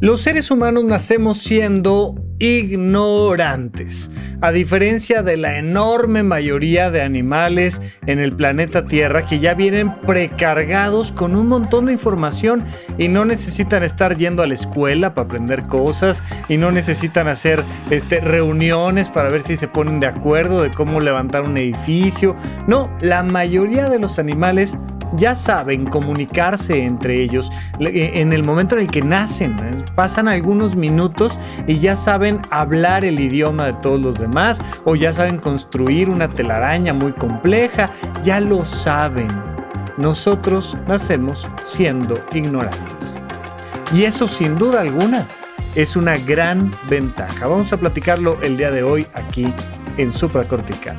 Los seres humanos nacemos siendo ignorantes, a diferencia de la enorme mayoría de animales en el planeta Tierra que ya vienen precargados con un montón de información y no necesitan estar yendo a la escuela para aprender cosas y no necesitan hacer este, reuniones para ver si se ponen de acuerdo de cómo levantar un edificio. No, la mayoría de los animales ya saben comunicarse entre ellos eh, en el momento en el que nacen. Pasan algunos minutos y ya saben hablar el idioma de todos los demás o ya saben construir una telaraña muy compleja. Ya lo saben. Nosotros nacemos siendo ignorantes. Y eso sin duda alguna es una gran ventaja. Vamos a platicarlo el día de hoy aquí en Supracortical.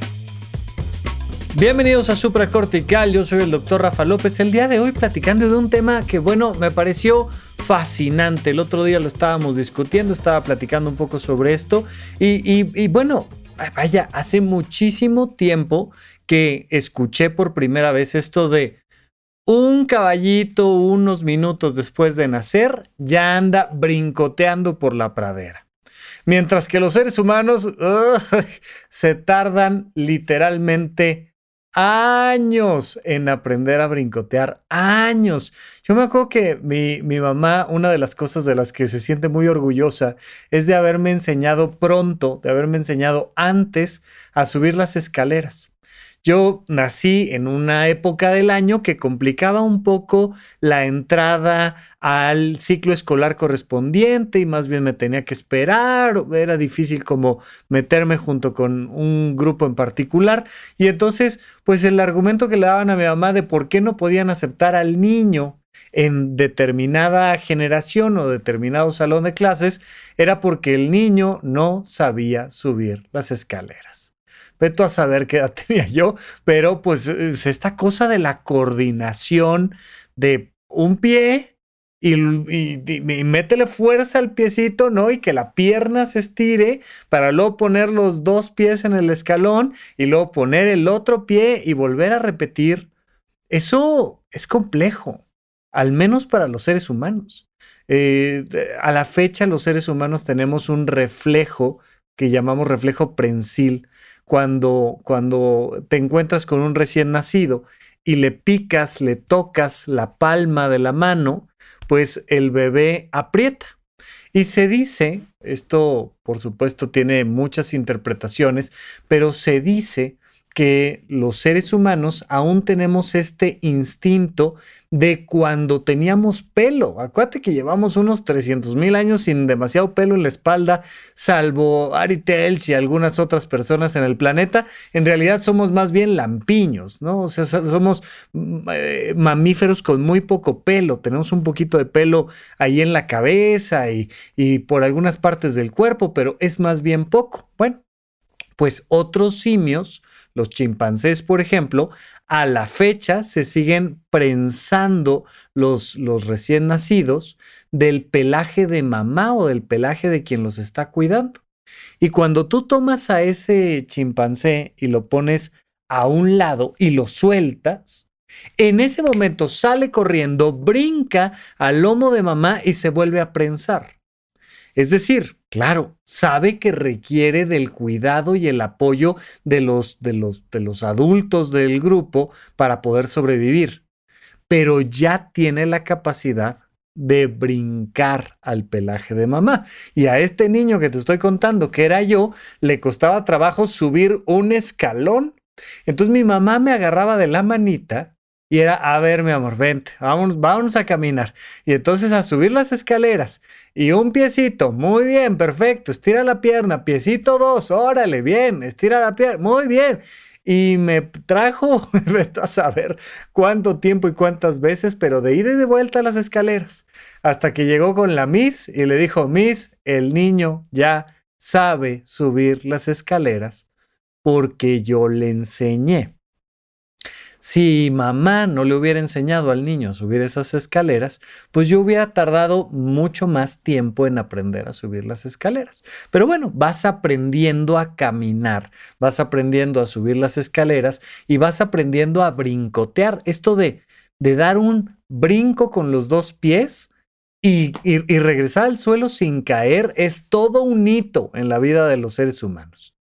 Bienvenidos a Supracortical, yo soy el doctor Rafa López. El día de hoy platicando de un tema que, bueno, me pareció fascinante. El otro día lo estábamos discutiendo, estaba platicando un poco sobre esto. Y, bueno, vaya, hace muchísimo tiempo que escuché por primera vez esto de un caballito unos minutos después de nacer ya anda brincoteando por la pradera. Mientras que los seres humanos se tardan literalmente años en aprender a brincotear, años. Yo me acuerdo que mi, mi, mamá, una de las cosas de las que se siente muy orgullosa es de haberme enseñado pronto, de haberme enseñado antes a subir las escaleras. Yo nací en una época del año que complicaba un poco la entrada al ciclo escolar correspondiente y más bien me tenía que esperar, era difícil como meterme junto con un grupo en particular y entonces pues el argumento que le daban a mi mamá de por qué no podían aceptar al niño en determinada generación o determinado salón de clases era porque el niño no sabía subir las escaleras. Veto a saber qué edad tenía yo, pero pues es esta cosa de la coordinación de un pie y, métele fuerza al piecito, ¿no? Y que la pierna se estire para luego poner los dos pies en el escalón y luego poner el otro pie y volver a repetir. Eso es complejo, al menos para los seres humanos. Eh, a la fecha los seres humanos tenemos un reflejo que llamamos reflejo prensil, cuando, cuando te encuentras con un recién nacido y le picas, le tocas la palma de la mano, pues el bebé aprieta. Y se dice, esto por supuesto tiene muchas interpretaciones, pero se dice que los seres humanos aún tenemos este instinto de cuando teníamos pelo. Acuérdate que llevamos unos 300 mil años sin demasiado pelo en la espalda, salvo Ari y algunas otras personas en el planeta. En realidad somos más bien lampiños, ¿no? O sea, somos mm, eh, mamíferos con muy poco pelo. Tenemos un poquito de pelo ahí en la cabeza y, y por algunas partes del cuerpo, pero es más bien poco. Bueno, pues otros simios los chimpancés, por ejemplo, a la fecha se siguen prensando los, los recién nacidos del pelaje de mamá o del pelaje de quien los está cuidando. Y cuando tú tomas a ese chimpancé y lo pones a un lado y lo sueltas, en ese momento sale corriendo, brinca al lomo de mamá y se vuelve a prensar. Es decir, claro, sabe que requiere del cuidado y el apoyo de los, de los, de los adultos del grupo para poder sobrevivir, pero ya tiene la capacidad de brincar al pelaje de mamá. Y a este niño que te estoy contando, que era yo, le costaba trabajo subir un escalón. Entonces mi mamá me agarraba de la manita Y era, a ver, mi amor, vente, vamos, vámonos a caminar. Y entonces a subir las escaleras. Y un piecito, muy bien, perfecto, estira la pierna, piecito dos, órale, bien, estira la pierna, muy bien. Y me trajo, a saber cuánto tiempo y cuántas veces, pero de ida y de vuelta las escaleras. Hasta que llegó con la Miss y le dijo, Miss, el niño ya sabe subir las escaleras porque yo le enseñé. Si mamá no le hubiera enseñado al niño a subir esas escaleras, pues yo hubiera tardado mucho más tiempo en aprender a subir las escaleras. Pero bueno, vas aprendiendo a caminar, vas aprendiendo a subir las escaleras y vas aprendiendo a brincotear. Esto de, de dar un brinco con los dos pies. Y, y, regresar al suelo sin caer es todo un hito en la vida de los seres humanos.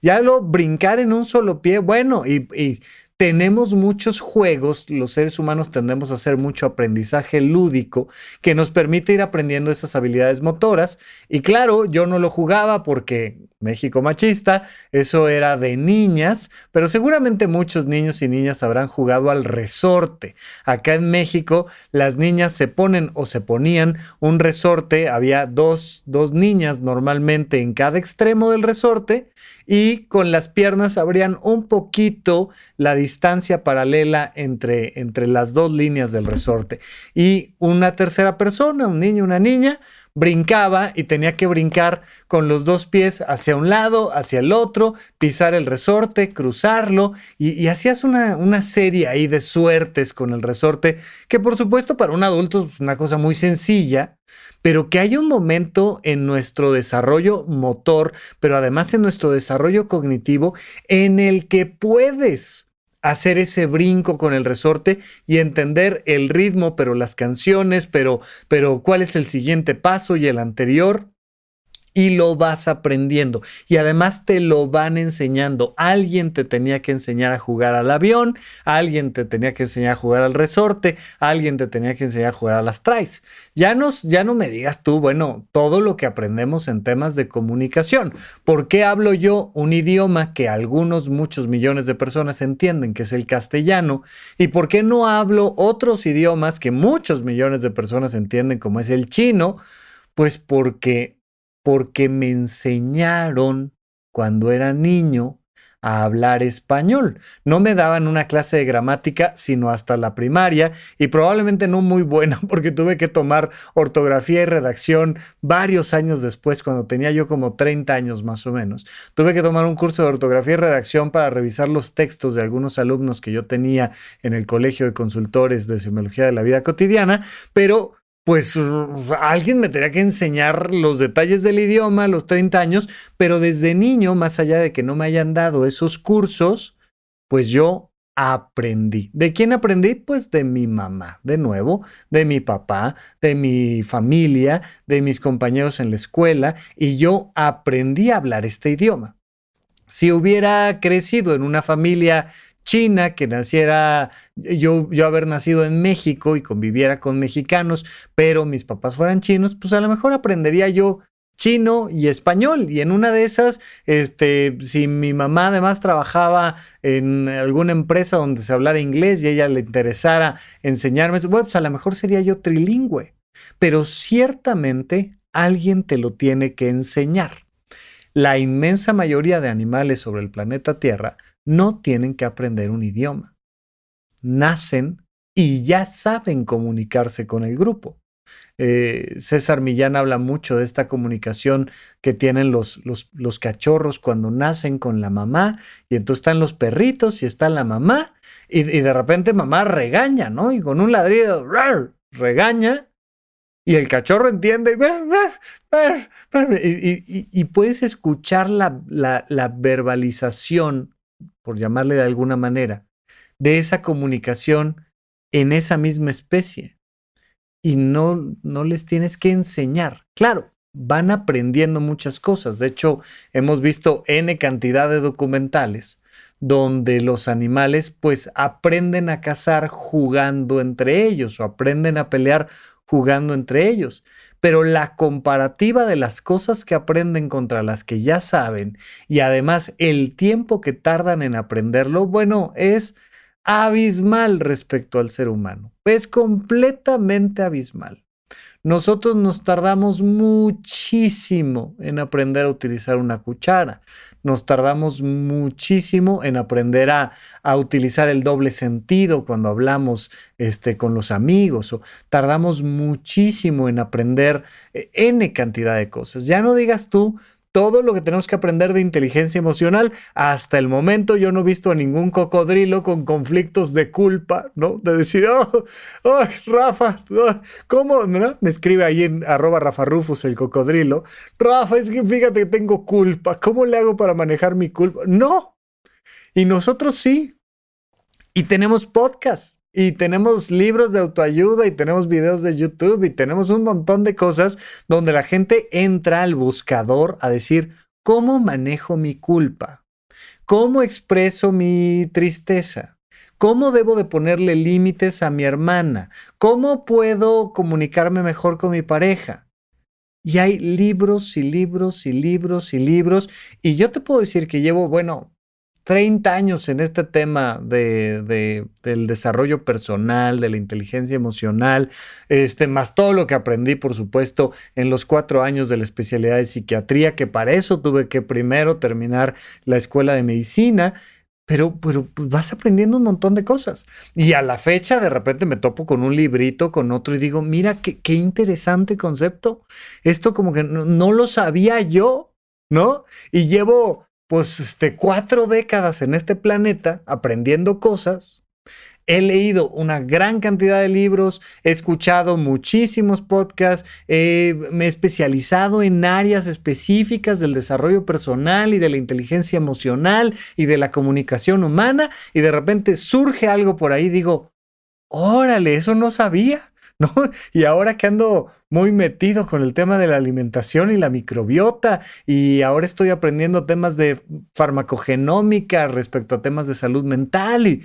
Ya lo brincar en un solo pie, bueno, y, y tenemos muchos juegos, los seres humanos tendemos a hacer mucho aprendizaje lúdico que nos permite ir aprendiendo esas habilidades motoras. Y claro, yo no lo jugaba porque México machista, eso era de niñas, pero seguramente muchos niños y niñas habrán jugado al resorte. Acá en México las niñas se ponen o se ponían un resorte, había dos, dos niñas normalmente en cada extremo del resorte y con las piernas abrían un poquito la distancia paralela entre, entre las dos líneas del resorte. Y una tercera persona, un niño, una niña, brincaba y tenía que brincar con los dos pies hacia un lado, hacia el otro, pisar el resorte, cruzarlo y, hacías una, una, serie ahí de suertes con el resorte que por supuesto para un adulto es una cosa muy sencilla, pero que hay un momento en nuestro desarrollo motor, pero además en nuestro desarrollo cognitivo en el que puedes hacer ese brinco con el resorte y entender el ritmo, pero las canciones, pero, pero cuál es el siguiente paso y el anterior y lo vas aprendiendo. Y además te lo van enseñando. Alguien te tenía que enseñar a jugar al avión, alguien te tenía que enseñar a jugar al resorte, alguien te tenía que enseñar a jugar a las trays. Ya, ya no me digas tú, bueno, todo lo que aprendemos en temas de comunicación. ¿Por qué hablo yo un idioma que algunos, muchos millones de personas entienden, que es el castellano? ¿Y por qué no hablo otros idiomas que muchos millones de personas entienden, como es el chino? Pues porque porque me enseñaron cuando era niño a hablar español. No me daban una clase de gramática sino hasta la primaria y probablemente no muy buena porque tuve que tomar ortografía y redacción varios años después, cuando tenía yo como 30 años más o menos. Tuve que tomar un curso de ortografía y redacción para revisar los textos de algunos alumnos que yo tenía en el Colegio de Consultores de Semiología de la Vida Cotidiana, pero pues alguien me tenía que enseñar los detalles del idioma a los 30 años, pero desde niño, más allá de que no me hayan dado esos cursos, pues yo aprendí. ¿De quién aprendí? Pues de mi mamá, de nuevo, de mi papá, de mi familia, de mis compañeros en la escuela, y yo aprendí a hablar este idioma. Si hubiera crecido en una familia China, que naciera, yo, yo haber nacido en México y conviviera con mexicanos, pero mis papás fueran chinos, pues a lo mejor aprendería yo chino y español. Y en una de esas, este, si mi mamá además trabajaba en alguna empresa donde se hablara inglés y ella le interesara enseñarme, bueno, pues a lo mejor sería yo trilingüe. Pero ciertamente alguien te lo tiene que enseñar. La inmensa mayoría de animales sobre el planeta Tierra no tienen que aprender un idioma. Nacen y ya saben comunicarse con el grupo. Eh, César Millán habla mucho de esta comunicación que tienen los, los, cachorros cuando nacen con la mamá y entonces están los perritos y está la mamá y, de repente mamá regaña, ¿no? Y con un ladrido, regaña y el cachorro entiende y, puedes escuchar la, la verbalización por llamarle de alguna manera, de esa comunicación en esa misma especie. Y no, no les tienes que enseñar. Claro, van aprendiendo muchas cosas. De hecho, hemos visto N cantidad de documentales donde los animales pues aprenden a cazar jugando entre ellos o aprenden a pelear jugando entre ellos pero la comparativa de las cosas que aprenden contra las que ya saben y además el tiempo que tardan en aprenderlo, bueno, es abismal respecto al ser humano. Es completamente abismal. Nosotros nos tardamos muchísimo en aprender a utilizar una cuchara. Nos tardamos muchísimo en aprender a, utilizar el doble sentido cuando hablamos este, con los amigos. O tardamos muchísimo en aprender eh, N cantidad de cosas. Ya no digas tú todo lo que tenemos que aprender de inteligencia emocional. Hasta el momento yo no he visto a ningún cocodrilo con conflictos de culpa, ¿no? De decir, oh, oh Rafa, ¿cómo? Me escribe ahí en arroba Rafa Rufus el cocodrilo. Rafa, es que fíjate que tengo culpa. ¿Cómo le hago para manejar mi culpa? No. Y nosotros sí. Y tenemos podcast y tenemos libros de autoayuda y tenemos videos de YouTube y tenemos un montón de cosas donde la gente entra al buscador a decir, ¿cómo manejo mi culpa? ¿Cómo expreso mi tristeza? ¿Cómo debo de ponerle límites a mi hermana? ¿Cómo puedo comunicarme mejor con mi pareja? Y hay libros y libros y libros y libros. Y yo te puedo decir que llevo, bueno, 30 años en este tema de, del desarrollo personal, de la inteligencia emocional, este, más todo lo que aprendí, por supuesto, en los cuatro años de la especialidad de psiquiatría, que para eso tuve que primero terminar la escuela de medicina. Pero, pero pues, vas aprendiendo un montón de cosas. Y a la fecha, de repente me topo con un librito, con otro, y digo, mira, qué, qué interesante concepto. Esto como que no, no lo sabía yo, ¿no? Y llevo pues este, cuatro décadas en este planeta aprendiendo cosas. He leído una gran cantidad de libros, he escuchado muchísimos podcasts, me he especializado en áreas específicas del desarrollo personal y de la inteligencia emocional y de la comunicación humana y de repente surge algo por ahí, digo, órale, eso no sabía. ¿no? Y ahora que ando muy metido con el tema de la alimentación y la microbiota, y ahora estoy aprendiendo temas de farmacogenómica respecto a temas de salud mental, y,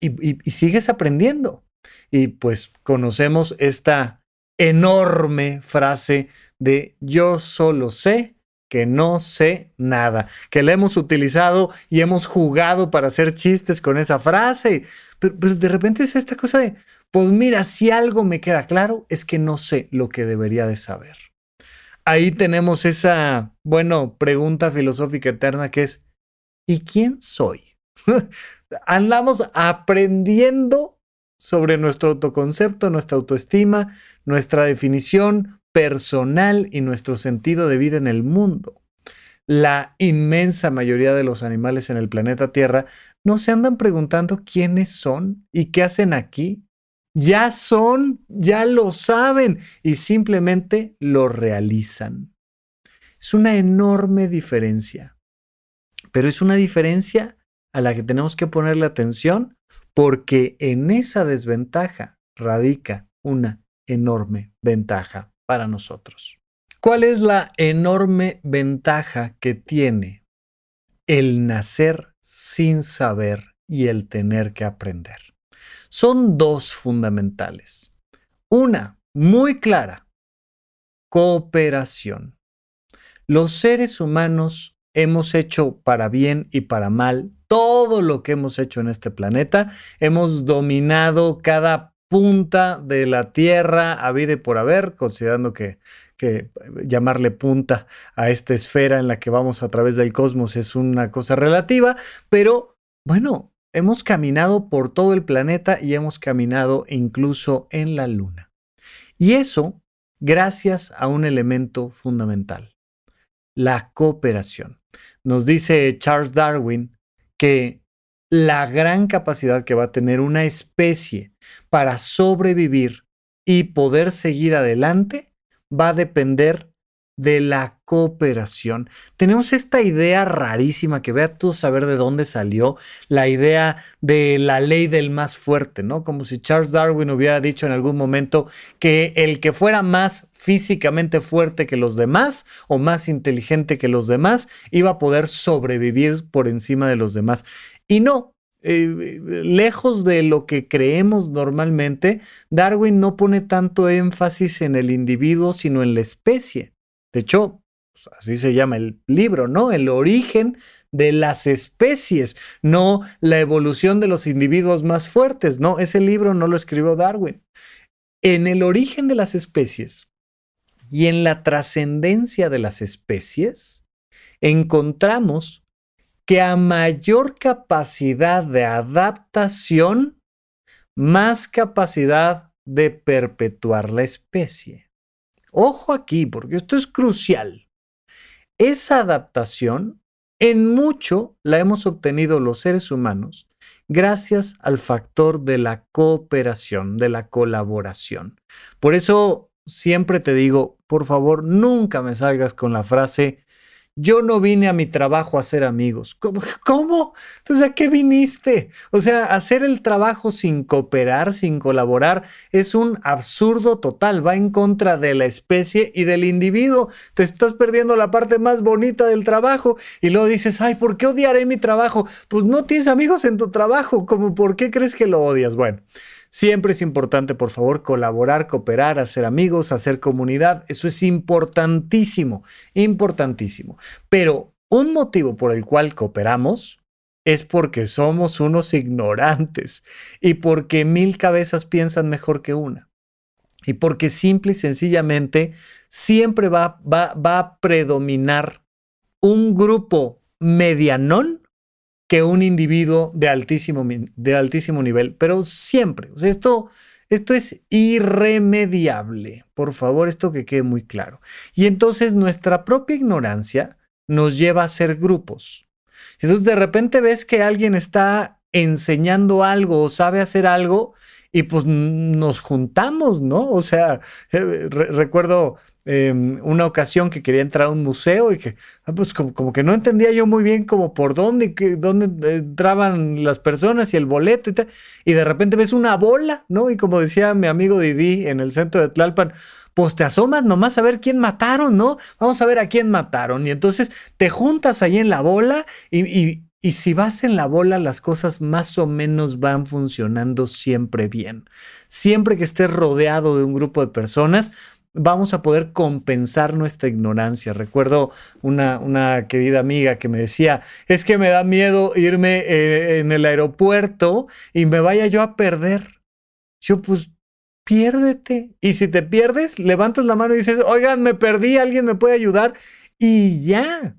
y, sigues aprendiendo. Y pues conocemos esta enorme frase de yo solo sé que no sé nada, que la hemos utilizado y hemos jugado para hacer chistes con esa frase, pero, pero de repente es esta cosa de, pues mira, si algo me queda claro es que no sé lo que debería de saber. Ahí tenemos esa, bueno, pregunta filosófica eterna que es, ¿y quién soy? Andamos aprendiendo sobre nuestro autoconcepto, nuestra autoestima, nuestra definición personal y nuestro sentido de vida en el mundo. La inmensa mayoría de los animales en el planeta Tierra no se andan preguntando quiénes son y qué hacen aquí ya son, ya lo saben y simplemente lo realizan. Es una enorme diferencia, pero es una diferencia a la que tenemos que ponerle atención porque en esa desventaja radica una enorme ventaja para nosotros. ¿Cuál es la enorme ventaja que tiene el nacer sin saber y el tener que aprender? son dos fundamentales. Una, muy clara, cooperación. Los seres humanos hemos hecho para bien y para mal todo lo que hemos hecho en este planeta. Hemos dominado cada punta de la Tierra a vida y por haber, considerando que, que llamarle punta a esta esfera en la que vamos a través del cosmos es una cosa relativa, pero bueno, Hemos caminado por todo el planeta y hemos caminado incluso en la Luna. Y eso gracias a un elemento fundamental, la cooperación. Nos dice Charles Darwin que la gran capacidad que va a tener una especie para sobrevivir y poder seguir adelante va a depender de la cooperación. Tenemos esta idea rarísima que vea tú saber de dónde salió, la idea de la ley del más fuerte, ¿no? Como si Charles Darwin hubiera dicho en algún momento que el que fuera más físicamente fuerte que los demás o más inteligente que los demás iba a poder sobrevivir por encima de los demás. Y no, eh, lejos de lo que creemos normalmente, Darwin no pone tanto énfasis en el individuo, sino en la especie. De hecho, Pues así se llama el libro, ¿no? El origen de las especies, no la evolución de los individuos más fuertes, no, ese libro no lo escribió Darwin. En el origen de las especies y en la trascendencia de las especies, encontramos que a mayor capacidad de adaptación, más capacidad de perpetuar la especie. Ojo aquí, porque esto es crucial. Esa adaptación, en mucho, la hemos obtenido los seres humanos gracias al factor de la cooperación, de la colaboración. Por eso siempre te digo, por favor, nunca me salgas con la frase, yo no vine a mi trabajo a hacer amigos. ¿Cómo? Entonces, ¿a qué viniste? O sea, hacer el trabajo sin cooperar, sin colaborar, es un absurdo total. Va en contra de la especie y del individuo. Te estás perdiendo la parte más bonita del trabajo y luego dices, ay, ¿por qué odiaré mi trabajo? Pues no tienes amigos en tu trabajo. ¿Cómo, ¿Por qué crees que lo odias? Bueno. Siempre es importante, por favor, colaborar, cooperar, hacer amigos, hacer comunidad. Eso es importantísimo, importantísimo. Pero un motivo por el cual cooperamos es porque somos unos ignorantes y porque mil cabezas piensan mejor que una. Y porque simple y sencillamente siempre va, va, va a predominar un grupo medianón que un individuo de altísimo, de altísimo nivel, pero siempre. esto, esto es irremediable. Por favor, esto que quede muy claro. Y entonces nuestra propia ignorancia nos lleva a ser grupos. Entonces de repente ves que alguien está enseñando algo o sabe hacer algo y pues nos juntamos, ¿no? O sea, eh, recuerdo Em, una ocasión que quería entrar a un museo y que, ah, pues como, que no entendía yo muy bien como por dónde, que, dónde entraban las personas y el boleto y tal. Y de repente ves una bola, ¿no? Y como decía mi amigo Didi en el centro de Tlalpan, pues te asomas nomás a ver quién mataron, ¿no? Vamos a ver a quién mataron. Y entonces te juntas ahí en la bola y, y, y si vas en la bola, las cosas más o menos van funcionando siempre bien. Siempre que estés rodeado de un grupo de personas, vamos a poder compensar nuestra ignorancia. Recuerdo una, una querida amiga que me decía, es que me da miedo irme eh, en el aeropuerto y me vaya yo a perder. Yo pues piérdete. Y si te pierdes, levantas la mano y dices, oigan, me perdí, alguien me puede ayudar. Y ya,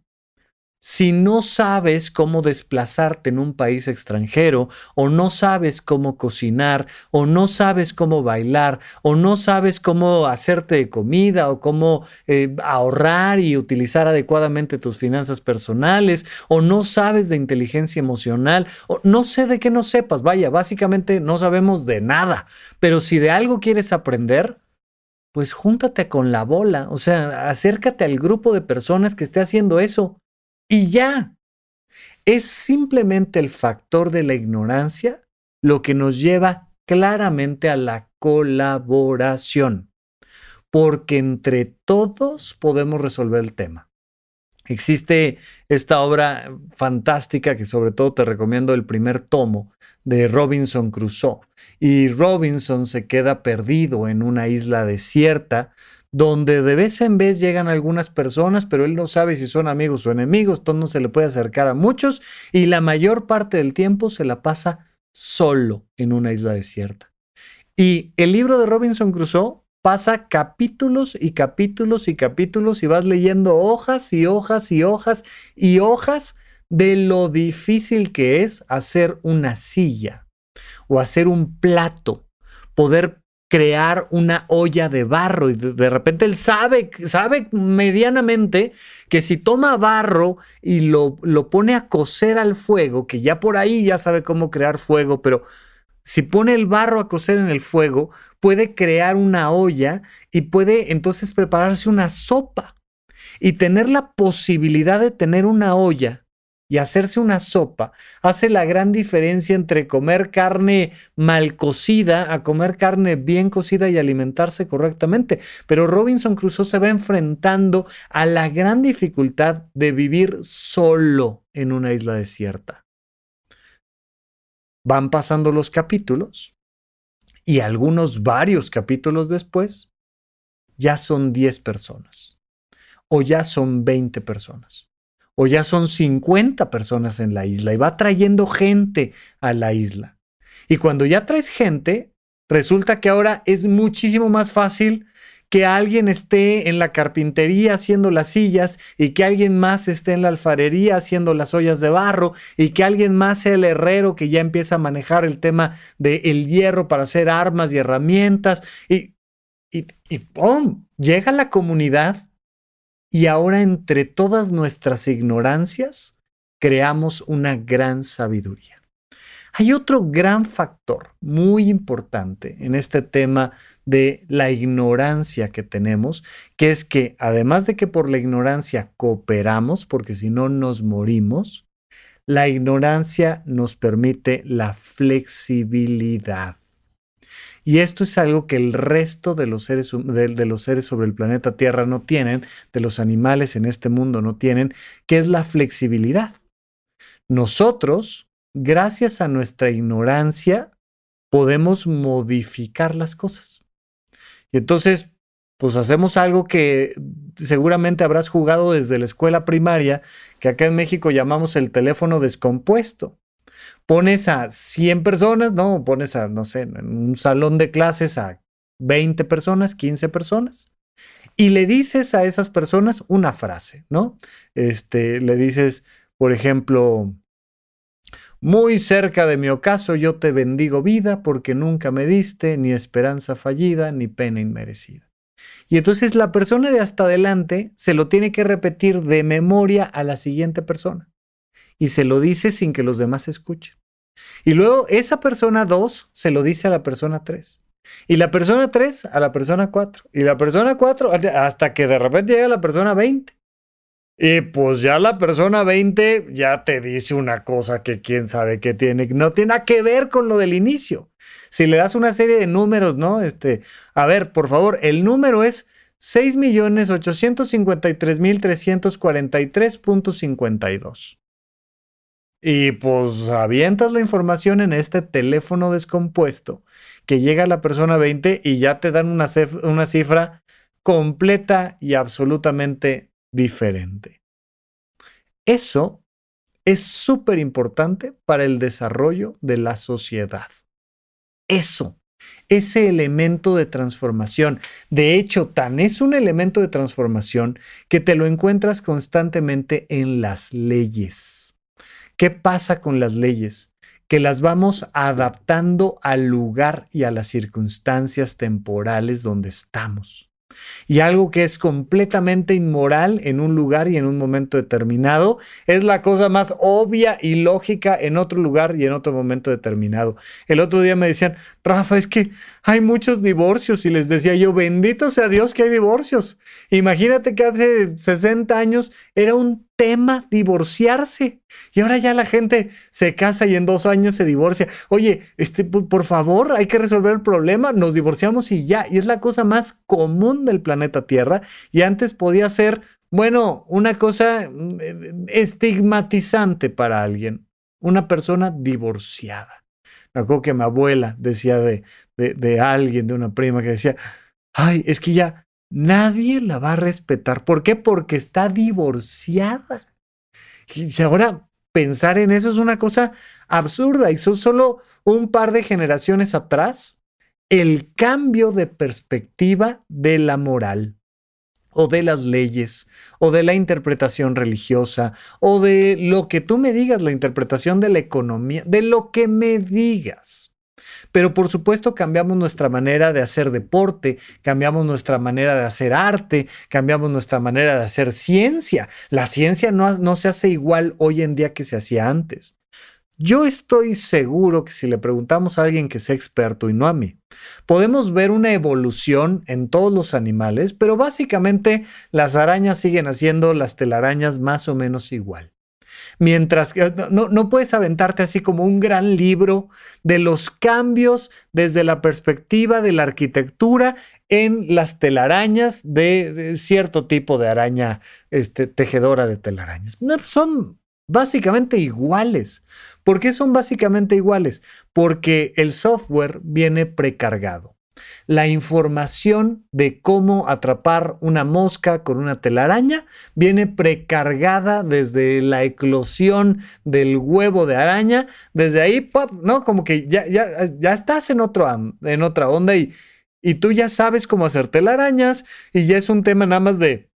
si no sabes cómo desplazarte en un país extranjero, o no sabes cómo cocinar, o no sabes cómo bailar, o no sabes cómo hacerte de comida, o cómo eh, ahorrar y utilizar adecuadamente tus finanzas personales, o no sabes de inteligencia emocional, o no sé de qué no sepas, vaya, básicamente no sabemos de nada, pero si de algo quieres aprender, pues júntate con la bola, o sea, acércate al grupo de personas que esté haciendo eso y ya. Es simplemente el factor de la ignorancia lo que nos lleva claramente a la colaboración, porque entre todos podemos resolver el tema. Existe esta obra fantástica que sobre todo te recomiendo el primer tomo de Robinson Crusoe. Y Robinson se queda perdido en una isla desierta donde de vez en vez llegan algunas personas, pero él no sabe si son amigos o enemigos, entonces no se le puede acercar a muchos y la mayor parte del tiempo se la pasa solo en una isla desierta. Y el libro de Robinson Crusoe pasa capítulos y capítulos y capítulos y vas leyendo hojas y hojas y hojas y hojas de lo difícil que es hacer una silla o hacer un plato, poder crear una olla de barro. Y de repente él sabe, sabe medianamente que si toma barro y lo, lo pone a cocer al fuego, que ya por ahí ya sabe cómo crear fuego, pero si pone el barro a cocer en el fuego, puede crear una olla y puede entonces prepararse una sopa. Y tener la posibilidad de tener una olla y hacerse una sopa hace la gran diferencia entre comer carne mal cocida a comer carne bien cocida y alimentarse correctamente. Pero Robinson Crusoe se va enfrentando a la gran dificultad de vivir solo en una isla desierta. Van pasando los capítulos y algunos varios capítulos después ya son 10 personas. o ya son 20 personas, o ya son 50 personas en la isla y va trayendo gente a la isla. Y cuando ya traes gente, resulta que ahora es muchísimo más fácil que alguien esté en la carpintería haciendo las sillas y que alguien más esté en la alfarería haciendo las ollas de barro y que alguien más sea el herrero que ya empieza a manejar el tema del hierro para hacer armas y herramientas y, y, y ¡pum! Llega la comunidad y ahora entre todas nuestras ignorancias creamos una gran sabiduría. Hay otro gran factor muy importante en este tema de la ignorancia que tenemos, que es que además de que por la ignorancia cooperamos, porque si no nos morimos, la ignorancia nos permite la flexibilidad. Y esto es algo que el resto de los, seres, de, los seres sobre el planeta Tierra no tienen, de los animales en este mundo no tienen, que es la flexibilidad. Nosotros, gracias a nuestra ignorancia, podemos modificar las cosas. Y entonces, pues hacemos algo que seguramente habrás jugado desde la escuela primaria, que acá en México llamamos el teléfono descompuesto pones a 100 personas, no, pones a, no sé, en un salón de clases a 20 personas, 15 personas, y le dices a esas personas una frase, ¿no? Este, le dices, por ejemplo, muy cerca de mi ocaso yo te bendigo vida porque nunca me diste ni esperanza fallida ni pena inmerecida. Y entonces la persona de hasta adelante se lo tiene que repetir de memoria a la siguiente persona y se lo dice sin que los demás escuchen. Y luego esa persona 2 se lo dice a la persona 3. Y la persona 3 a la persona 4. Y la persona 4 hasta que de repente llega la persona 20. Y pues ya la persona 20 ya te dice una cosa que quién sabe qué tiene. No tiene nada que ver con lo del inicio. Si le das una serie de números, ¿no? Este, a ver, por favor, el número es 6.853.343.52. Y pues avientas la información en este teléfono descompuesto que llega a la persona 20 y ya te dan una, una cifra completa y absolutamente diferente. Eso es súper importante para el desarrollo de la sociedad. Eso, ese elemento de transformación. De hecho, tan es un elemento de transformación que te lo encuentras constantemente en las leyes. ¿Qué pasa con las leyes? Que las vamos adaptando al lugar y a las circunstancias temporales donde estamos. Y algo que es completamente inmoral en un lugar y en un momento determinado es la cosa más obvia y lógica en otro lugar y en otro momento determinado. El otro día me decían, Rafa, es que hay muchos divorcios y les decía yo, bendito sea Dios que hay divorcios. Imagínate que hace 60 años era un tema divorciarse. Y ahora ya la gente se casa y en dos años se divorcia. Oye, este, por favor, hay que resolver el problema. Nos divorciamos y ya. Y es la cosa más común del planeta Tierra. Y antes podía ser, bueno, una cosa mm, estigmatizante para alguien. Una persona divorciada. Me acuerdo que mi abuela decía de, de, de alguien, de una prima que decía, ay, es que ya nadie la va a respetar. ¿Por qué? Porque está divorciada. Y ahora pensar en eso es una cosa absurda y son solo un par de generaciones atrás el cambio de perspectiva de la moral o de las leyes o de la interpretación religiosa o de lo que tú me digas, la interpretación de la economía, de lo que me digas. Pero por supuesto cambiamos nuestra manera de hacer deporte, cambiamos nuestra manera de hacer arte, cambiamos nuestra manera de hacer ciencia. La ciencia no, no se hace igual hoy en día que se hacía antes. Yo estoy seguro que si le preguntamos a alguien que sea experto y no a mí, podemos ver una evolución en todos los animales, pero básicamente las arañas siguen haciendo las telarañas más o menos igual. Mientras que no, no puedes aventarte así como un gran libro de los cambios desde la perspectiva de la arquitectura en las telarañas de, cierto tipo de araña este, tejedora de telarañas. son básicamente iguales. ¿Por qué son básicamente iguales? Porque el software viene precargado. La información de cómo atrapar una mosca con una telaraña viene precargada desde la eclosión del huevo de araña. Desde ahí, pop, ¿no? Como que ya, ya, ya estás en, otro, en otra onda y, y tú ya sabes cómo hacer telarañas y ya es un tema nada más de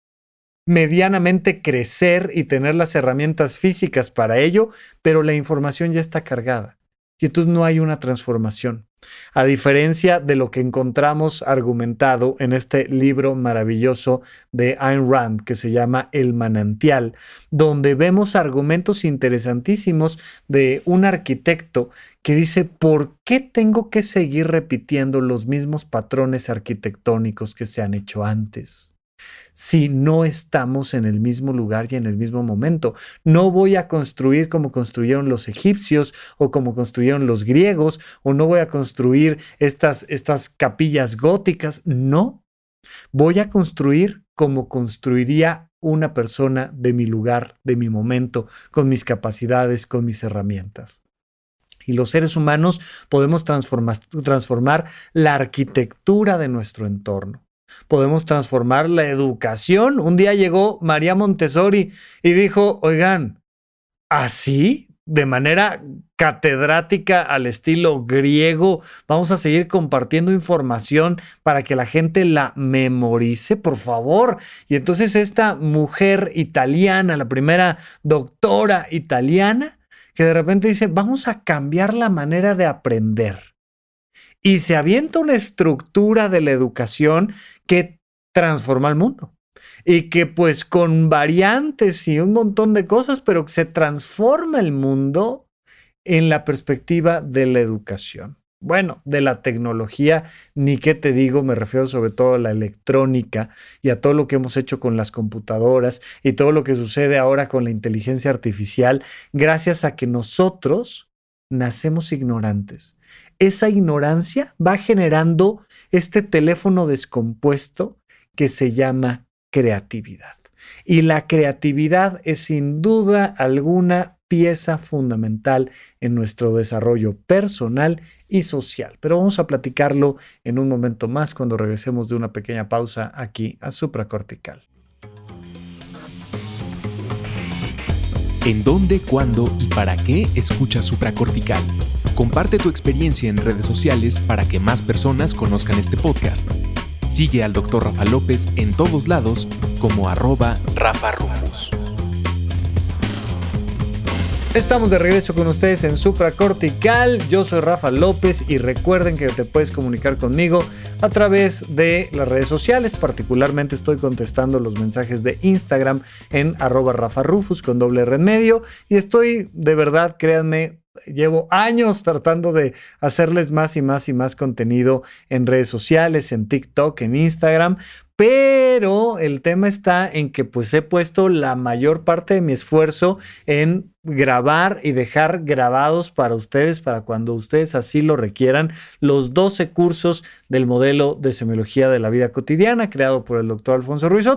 medianamente crecer y tener las herramientas físicas para ello, pero la información ya está cargada y entonces no hay una transformación. A diferencia de lo que encontramos argumentado en este libro maravilloso de Ayn Rand que se llama El manantial, donde vemos argumentos interesantísimos de un arquitecto que dice, ¿por qué tengo que seguir repitiendo los mismos patrones arquitectónicos que se han hecho antes? Si no estamos en el mismo lugar y en el mismo momento. No voy a construir como construyeron los egipcios o como construyeron los griegos, o no voy a construir estas, estas capillas góticas. No, voy a construir como construiría una persona de mi lugar, de mi momento, con mis capacidades, con mis herramientas. Y los seres humanos podemos transformar, transformar la arquitectura de nuestro entorno podemos transformar la educación. Un día llegó María Montessori y dijo, oigan, así, de manera catedrática al estilo griego, vamos a seguir compartiendo información para que la gente la memorice, por favor. Y entonces esta mujer italiana, la primera doctora italiana, que de repente dice, vamos a cambiar la manera de aprender y se avienta una estructura de la educación que transforma el mundo y que pues con variantes y un montón de cosas, pero que se transforma el mundo en la perspectiva de la educación. Bueno, de la tecnología, ni qué te digo, me refiero sobre todo a la electrónica y a todo lo que hemos hecho con las computadoras y todo lo que sucede ahora con la inteligencia artificial, gracias a que nosotros nacemos ignorantes. Esa ignorancia va generando este teléfono descompuesto que se llama creatividad. Y la creatividad es sin duda alguna pieza fundamental en nuestro desarrollo personal y social. Pero vamos a platicarlo en un momento más cuando regresemos de una pequeña pausa aquí a supracortical. ¿En dónde, cuándo y para qué escuchas supracortical? Comparte tu experiencia en redes sociales para que más personas conozcan este podcast. Sigue al Dr. Rafa López en todos lados como arroba Rafa Rufus. Estamos de regreso con ustedes en Supracortical. Yo soy Rafa López y recuerden que te puedes comunicar conmigo a través de las redes sociales. Particularmente estoy contestando los mensajes de Instagram en arroba Rafa Rufus con doble red medio. Y estoy de verdad, créanme, llevo años tratando de hacerles más y más y más contenido en redes sociales, en TikTok, en Instagram, pero el tema está en que pues he puesto la mayor parte de mi esfuerzo en grabar y dejar grabados para ustedes, para cuando ustedes así lo requieran, los 12 cursos del modelo de semiología de la vida cotidiana creado por el doctor Alfonso Ruiz.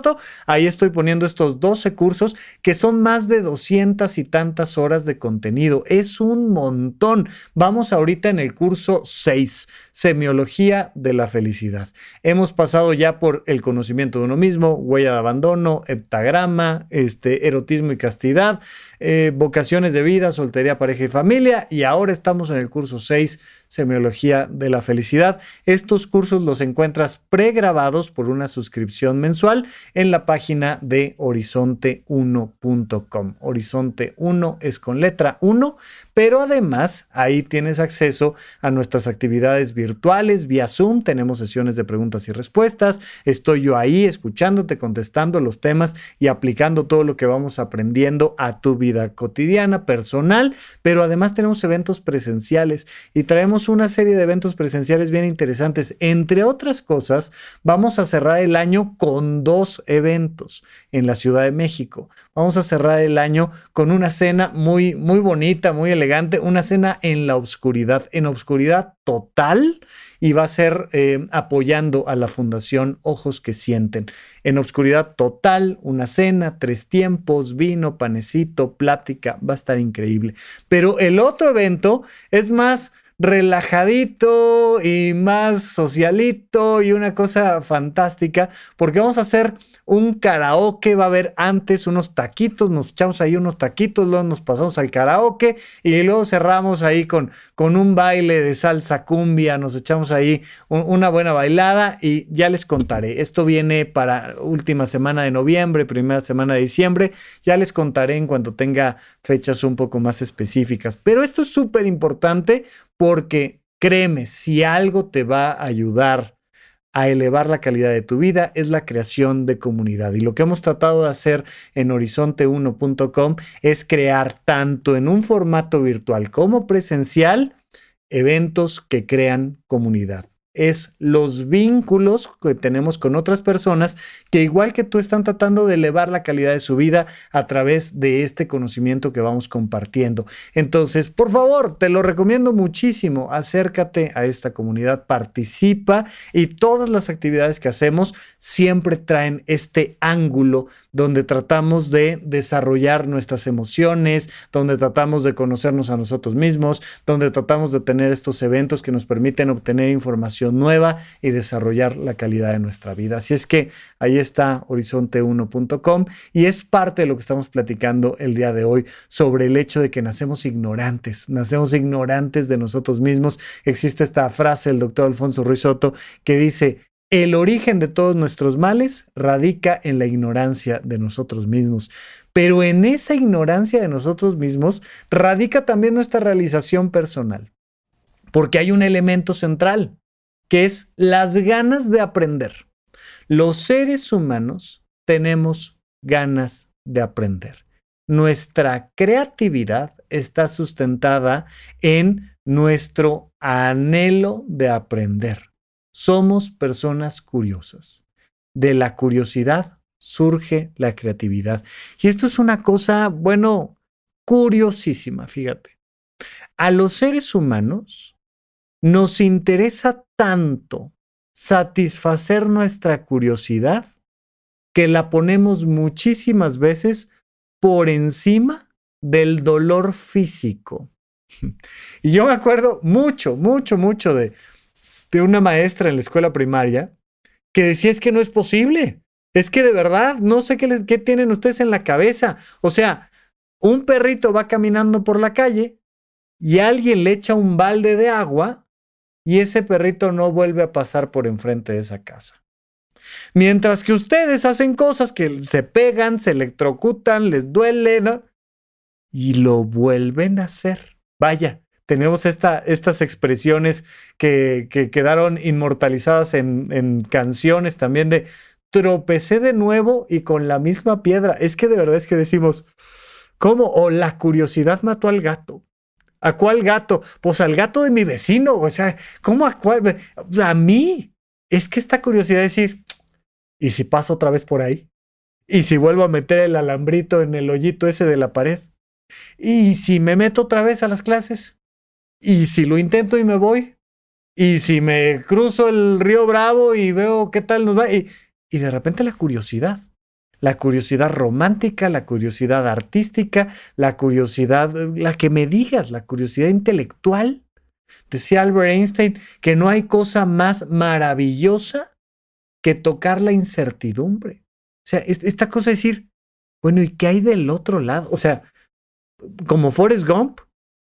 Ahí estoy poniendo estos 12 cursos que son más de 200 y tantas horas de contenido. Es un montón. Vamos ahorita en el curso 6, semiología de la felicidad. Hemos pasado ya por el conocimiento de uno mismo, huella de abandono, heptagrama, este, erotismo y castidad, eh, vocaciones de vida, soltería, pareja y familia. Y ahora estamos en el curso 6, Semiología de la Felicidad. Estos cursos los encuentras pregrabados por una suscripción mensual en la página de horizonte1.com. Horizonte 1 es con letra 1, pero además ahí tienes acceso a nuestras actividades virtuales vía Zoom. Tenemos sesiones de preguntas y respuestas. Estoy yo ahí escuchándote, contestando los temas y aplicando todo lo que vamos aprendiendo a tu vida cotidiana, personal, pero además tenemos eventos presenciales y traemos una serie de eventos presenciales bien interesantes. Entre otras cosas, vamos a cerrar el año con dos eventos en la Ciudad de México. Vamos a cerrar el año con una cena muy, muy bonita, muy elegante, una cena en la oscuridad, en oscuridad total y va a ser eh, apoyando a la Fundación Ojos que Sienten. En oscuridad total, una cena, tres tiempos, vino, panecito, plática, va a estar increíble. Pero el otro evento es más relajadito y más socialito y una cosa fantástica porque vamos a hacer un karaoke, va a haber antes unos taquitos, nos echamos ahí unos taquitos, luego nos pasamos al karaoke y luego cerramos ahí con, con un baile de salsa cumbia, nos echamos ahí una buena bailada y ya les contaré. Esto viene para última semana de noviembre, primera semana de diciembre, ya les contaré en cuanto tenga fechas un poco más específicas. Pero esto es súper importante porque créeme, si algo te va a ayudar a elevar la calidad de tu vida es la creación de comunidad. Y lo que hemos tratado de hacer en horizonte1.com es crear tanto en un formato virtual como presencial eventos que crean comunidad es los vínculos que tenemos con otras personas que igual que tú están tratando de elevar la calidad de su vida a través de este conocimiento que vamos compartiendo. Entonces, por favor, te lo recomiendo muchísimo. Acércate a esta comunidad, participa y todas las actividades que hacemos siempre traen este ángulo donde tratamos de desarrollar nuestras emociones, donde tratamos de conocernos a nosotros mismos, donde tratamos de tener estos eventos que nos permiten obtener información nueva y desarrollar la calidad de nuestra vida. Así es que ahí está horizonte1.com y es parte de lo que estamos platicando el día de hoy sobre el hecho de que nacemos ignorantes, nacemos ignorantes de nosotros mismos. Existe esta frase del doctor Alfonso Ruiz Soto que dice, el origen de todos nuestros males radica en la ignorancia de nosotros mismos. Pero en esa ignorancia de nosotros mismos radica también nuestra realización personal. Porque hay un elemento central que es las ganas de aprender. Los seres humanos tenemos ganas de aprender. Nuestra creatividad está sustentada en nuestro anhelo de aprender. Somos personas curiosas. De la curiosidad surge la creatividad. Y esto es una cosa, bueno, curiosísima, fíjate. A los seres humanos nos interesa tanto satisfacer nuestra curiosidad que la ponemos muchísimas veces por encima del dolor físico. Y yo me acuerdo mucho, mucho, mucho de, de una maestra en la escuela primaria que decía es que no es posible. Es que de verdad, no sé qué, qué tienen ustedes en la cabeza. O sea, un perrito va caminando por la calle y alguien le echa un balde de agua y ese perrito no vuelve a pasar por enfrente de esa casa. Mientras que ustedes hacen cosas que se pegan, se electrocutan, les duele, y lo vuelven a hacer. Vaya, tenemos esta, estas expresiones que, quedaron inmortalizadas en, en canciones también de tropecé de nuevo y con la misma piedra. Es que de verdad es que decimos, ¿cómo? O la curiosidad mató al gato. ¿A cuál gato? Pues al gato de mi vecino. O sea, ¿cómo a cuál? A mí. Es que esta curiosidad de decir, ¿y si paso otra vez por ahí? ¿Y si vuelvo a meter el alambrito en el hoyito ese de la pared? ¿Y si me meto otra vez a las clases? ¿Y si lo intento y me voy? ¿Y si me cruzo el río Bravo y veo qué tal nos va? Y, y de repente la curiosidad la curiosidad romántica, la curiosidad artística, la curiosidad, la que me digas, la curiosidad intelectual. Decía Albert Einstein que no hay cosa más maravillosa que tocar la incertidumbre. O sea, esta cosa de decir, bueno, ¿y qué hay del otro lado? O sea, como Forrest Gump,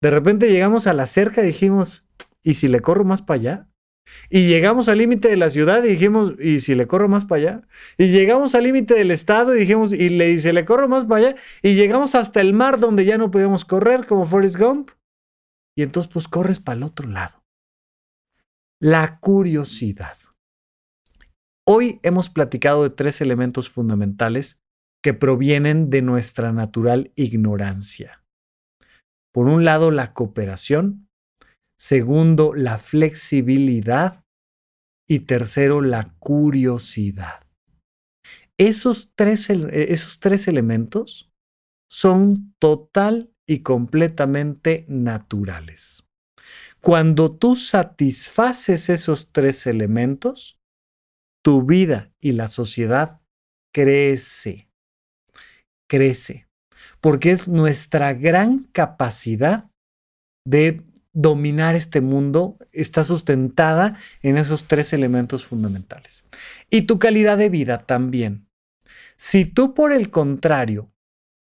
de repente llegamos a la cerca y dijimos, ¿y si le corro más para allá? Y llegamos al límite de la ciudad y dijimos, ¿y si le corro más para allá? Y llegamos al límite del estado y dijimos, ¿y le, le corro más para allá? Y llegamos hasta el mar donde ya no podíamos correr, como Forrest Gump. Y entonces pues corres para el otro lado. La curiosidad. Hoy hemos platicado de tres elementos fundamentales que provienen de nuestra natural ignorancia. Por un lado, la cooperación, Segundo, la flexibilidad. Y tercero, la curiosidad. Esos tres, esos tres elementos son total y completamente naturales. Cuando tú satisfaces esos tres elementos, tu vida y la sociedad crece, crece, porque es nuestra gran capacidad de dominar este mundo está sustentada en esos tres elementos fundamentales. Y tu calidad de vida también. Si tú, por el contrario,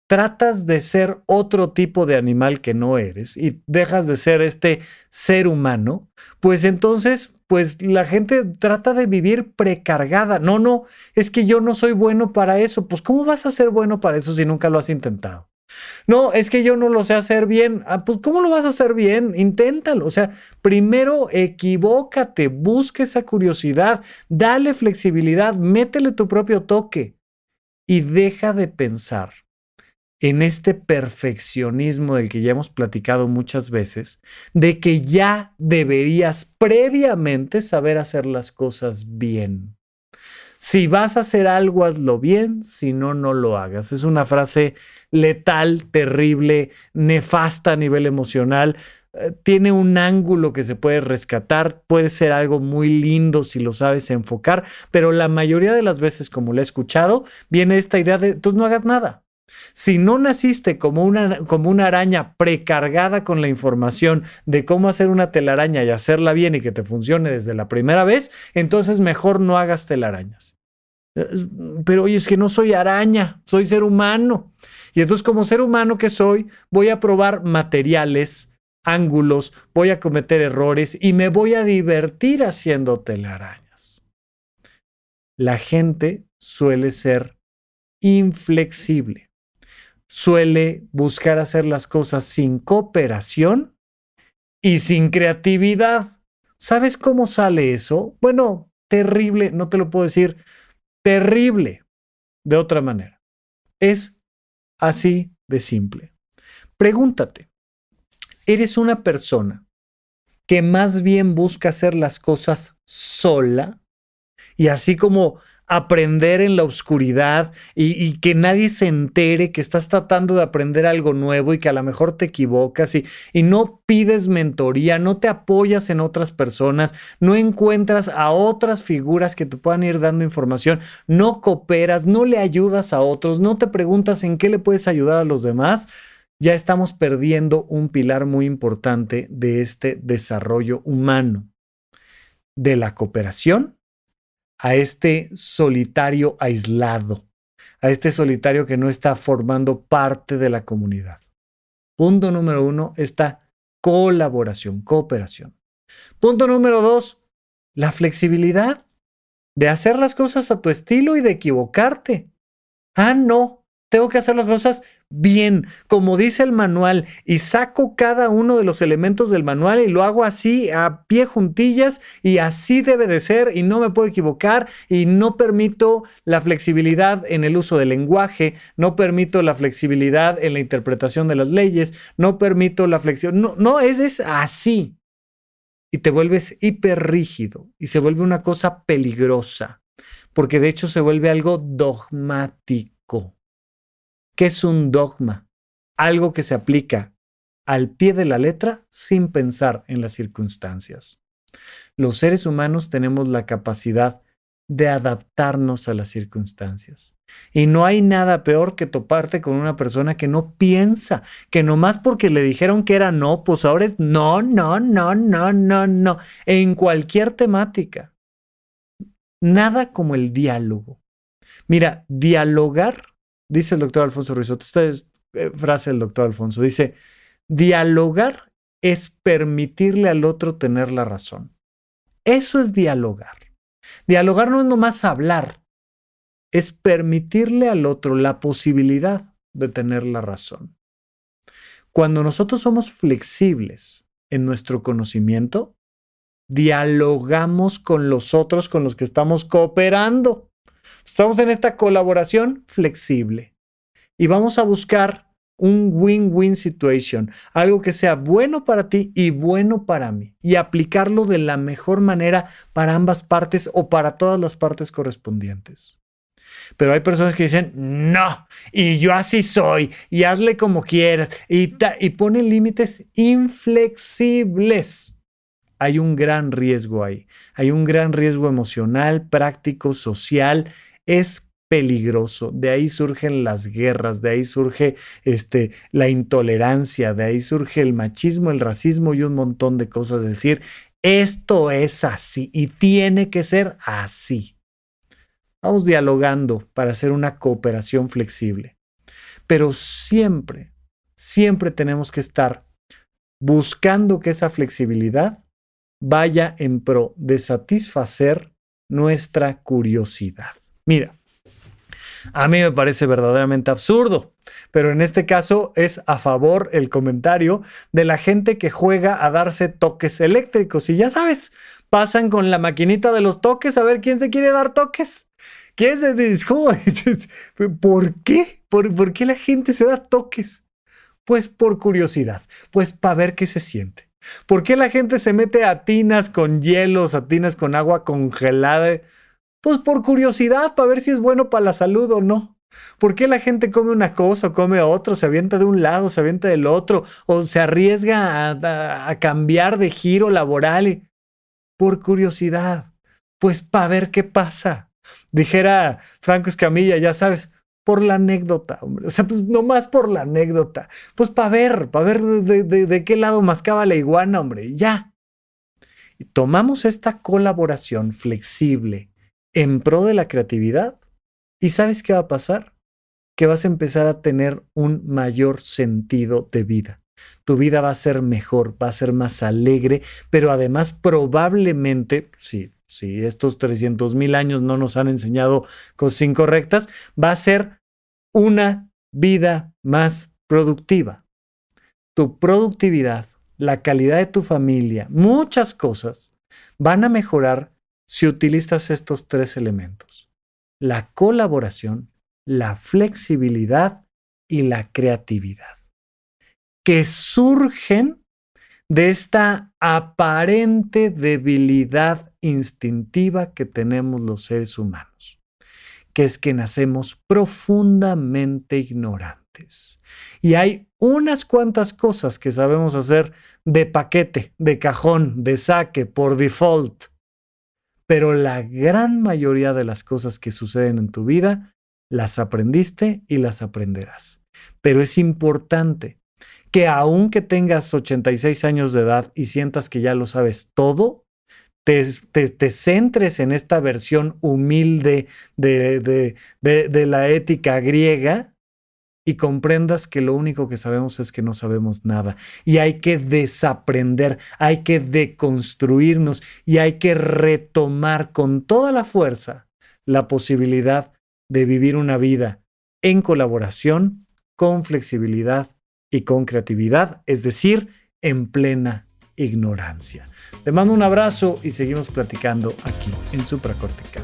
tratas de ser otro tipo de animal que no eres y dejas de ser este ser humano, pues entonces, pues la gente trata de vivir precargada. No, no, es que yo no soy bueno para eso. Pues ¿cómo vas a ser bueno para eso si nunca lo has intentado? No, es que yo no lo sé hacer bien. Ah, pues ¿cómo lo vas a hacer bien? Inténtalo. O sea, primero equivócate, busca esa curiosidad, dale flexibilidad, métele tu propio toque y deja de pensar en este perfeccionismo del que ya hemos platicado muchas veces, de que ya deberías previamente saber hacer las cosas bien. Si vas a hacer algo, hazlo bien, si no, no lo hagas. Es una frase letal, terrible, nefasta a nivel emocional. Eh, tiene un ángulo que se puede rescatar, puede ser algo muy lindo si lo sabes enfocar, pero la mayoría de las veces, como lo he escuchado, viene esta idea de, tú no hagas nada. Si no naciste como una, como una araña precargada con la información de cómo hacer una telaraña y hacerla bien y que te funcione desde la primera vez, entonces mejor no hagas telarañas. Pero oye, es que no soy araña, soy ser humano. Y entonces como ser humano que soy, voy a probar materiales, ángulos, voy a cometer errores y me voy a divertir haciendo telarañas. La gente suele ser inflexible suele buscar hacer las cosas sin cooperación y sin creatividad. ¿Sabes cómo sale eso? Bueno, terrible, no te lo puedo decir, terrible de otra manera. Es así de simple. Pregúntate, ¿eres una persona que más bien busca hacer las cosas sola? Y así como aprender en la oscuridad y, que nadie se entere que estás tratando de aprender algo nuevo y que a lo mejor te equivocas y, no pides mentoría, no te apoyas en otras personas, no encuentras a otras figuras que te puedan ir dando información, no cooperas, no le ayudas a otros, no te preguntas en qué le puedes ayudar a los demás, ya estamos perdiendo un pilar muy importante de este desarrollo humano, de la cooperación a este solitario aislado, a este solitario que no está formando parte de la comunidad. Punto número uno, esta colaboración, cooperación. Punto número dos, la flexibilidad de hacer las cosas a tu estilo y de equivocarte. Ah, no, tengo que hacer las cosas bien, como dice el manual, y saco cada uno de los elementos del manual y lo hago así a pie juntillas y así debe de ser y no me puedo equivocar y no permito la flexibilidad en el uso del lenguaje, no permito la flexibilidad en la interpretación de las leyes, no permito la flexibilidad, no, no, es, es así. Y te vuelves hiper rígido y se vuelve una cosa peligrosa, porque de hecho se vuelve algo dogmático. ¿Qué es un dogma? Algo que se aplica al pie de la letra sin pensar en las circunstancias. Los seres humanos tenemos la capacidad de adaptarnos a las circunstancias. Y no hay nada peor que toparte con una persona que no piensa, que nomás porque le dijeron que era no, pues ahora es no, no, no, no, no, no, en cualquier temática. Nada como el diálogo. Mira, dialogar Dice el doctor Alfonso Ruizot, esta es eh, frase del doctor Alfonso, dice, dialogar es permitirle al otro tener la razón. Eso es dialogar. Dialogar no es nomás hablar, es permitirle al otro la posibilidad de tener la razón. Cuando nosotros somos flexibles en nuestro conocimiento, dialogamos con los otros con los que estamos cooperando. Estamos en esta colaboración flexible y vamos a buscar un win-win situation, algo que sea bueno para ti y bueno para mí, y aplicarlo de la mejor manera para ambas partes o para todas las partes correspondientes. Pero hay personas que dicen, no, y yo así soy, y hazle como quieras, y, y ponen límites inflexibles. Hay un gran riesgo ahí, hay un gran riesgo emocional, práctico, social es peligroso, de ahí surgen las guerras, de ahí surge este, la intolerancia, de ahí surge el machismo, el racismo y un montón de cosas. Es decir, esto es así y tiene que ser así. Vamos dialogando para hacer una cooperación flexible. Pero siempre, siempre tenemos que estar buscando que esa flexibilidad vaya en pro de satisfacer nuestra curiosidad. Mira, a mí me parece verdaderamente absurdo, pero en este caso es a favor el comentario de la gente que juega a darse toques eléctricos. Y ya sabes, pasan con la maquinita de los toques a ver quién se quiere dar toques. ¿Quién se ¿Cómo? ¿Por qué? ¿Por, ¿Por qué la gente se da toques? Pues por curiosidad, pues para ver qué se siente. ¿Por qué la gente se mete a tinas con hielos, a tinas con agua congelada? Pues por curiosidad, para ver si es bueno para la salud o no. ¿Por qué la gente come una cosa o come otra, se avienta de un lado, se avienta del otro, o se arriesga a, cambiar de giro laboral? Por curiosidad, pues para ver qué pasa. Dijera Franco Escamilla, ya sabes, por la anécdota, hombre. O sea, pues nomás por la anécdota. Pues para ver, para ver de, qué lado mascaba la iguana, hombre. Ya. Tomamos esta colaboración flexible en pro de la creatividad. ¿Y sabes qué va a pasar? Que vas a empezar a tener un mayor sentido de vida. Tu vida va a ser mejor, va a ser más alegre, pero además probablemente, si estos 300 mil años no nos han enseñado cosas incorrectas, va a ser una vida más productiva. Tu productividad, la calidad de tu familia, muchas cosas van a mejorar si utilizas estos tres elementos. La colaboración, la flexibilidad y la creatividad, que surgen de esta aparente debilidad instintiva que tenemos los seres humanos, que es que nacemos profundamente ignorantes. Y hay unas cuantas cosas que sabemos hacer de paquete, de cajón, de saque, por default. Pero la gran mayoría de las cosas que suceden en tu vida las aprendiste y las aprenderás. Pero es importante que aunque tengas 86 años de edad y sientas que ya lo sabes todo, te, centres en esta versión humilde de, de la ética griega y comprendas que lo único que sabemos es que no sabemos nada. Y hay que desaprender, hay que deconstruirnos y hay que retomar con toda la fuerza la posibilidad de vivir una vida en colaboración, con flexibilidad y con creatividad, es decir, en plena ignorancia. Te mando un abrazo y seguimos platicando aquí en Supracortical.